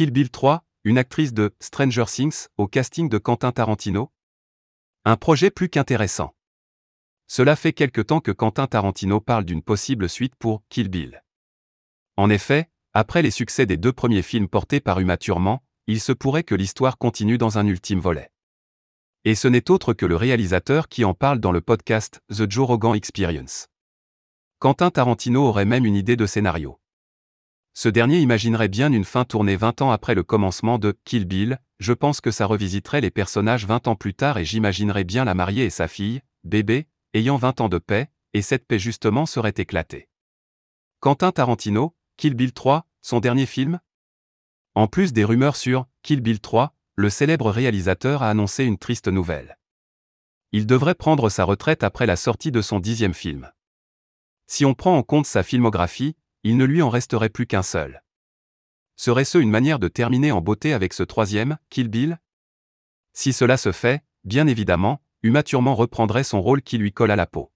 Kill Bill 3, une actrice de Stranger Things au casting de Quentin Tarantino Un projet plus qu'intéressant. Cela fait quelque temps que Quentin Tarantino parle d'une possible suite pour Kill Bill. En effet, après les succès des deux premiers films portés par Uma Thurman, il se pourrait que l'histoire continue dans un ultime volet. Et ce n'est autre que le réalisateur qui en parle dans le podcast The Joe Rogan Experience. Quentin Tarantino aurait même une idée de scénario. Ce dernier imaginerait bien une fin tournée 20 ans après le commencement de Kill Bill, je pense que ça revisiterait les personnages 20 ans plus tard et j'imaginerais bien la mariée et sa fille, bébé, ayant 20 ans de paix, et cette paix justement serait éclatée. Quentin Tarantino, Kill Bill 3, son dernier film? En plus des rumeurs sur Kill Bill 3, le célèbre réalisateur a annoncé une triste nouvelle. Il devrait prendre sa retraite après la sortie de son dixième film. Si on prend en compte sa filmographie, il ne lui en resterait plus qu'un seul. Serait-ce une manière de terminer en beauté avec ce troisième, Kill Bill? Si cela se fait, bien évidemment, Uma Thurman reprendrait son rôle qui lui colle à la peau.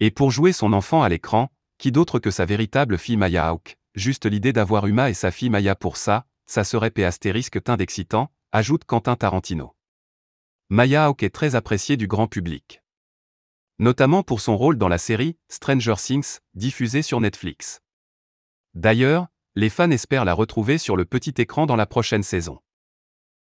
Et pour jouer son enfant à l'écran, qui d'autre que sa véritable fille Maya Hawke, juste l'idée d'avoir Uma et sa fille Maya pour ça, ça serait p astérisque teint d'excitant, ajoute Quentin Tarantino. Maya Hawke est très appréciée du grand public. Notamment pour son rôle dans la série Stranger Things, diffusée sur Netflix. D'ailleurs, les fans espèrent la retrouver sur le petit écran dans la prochaine saison.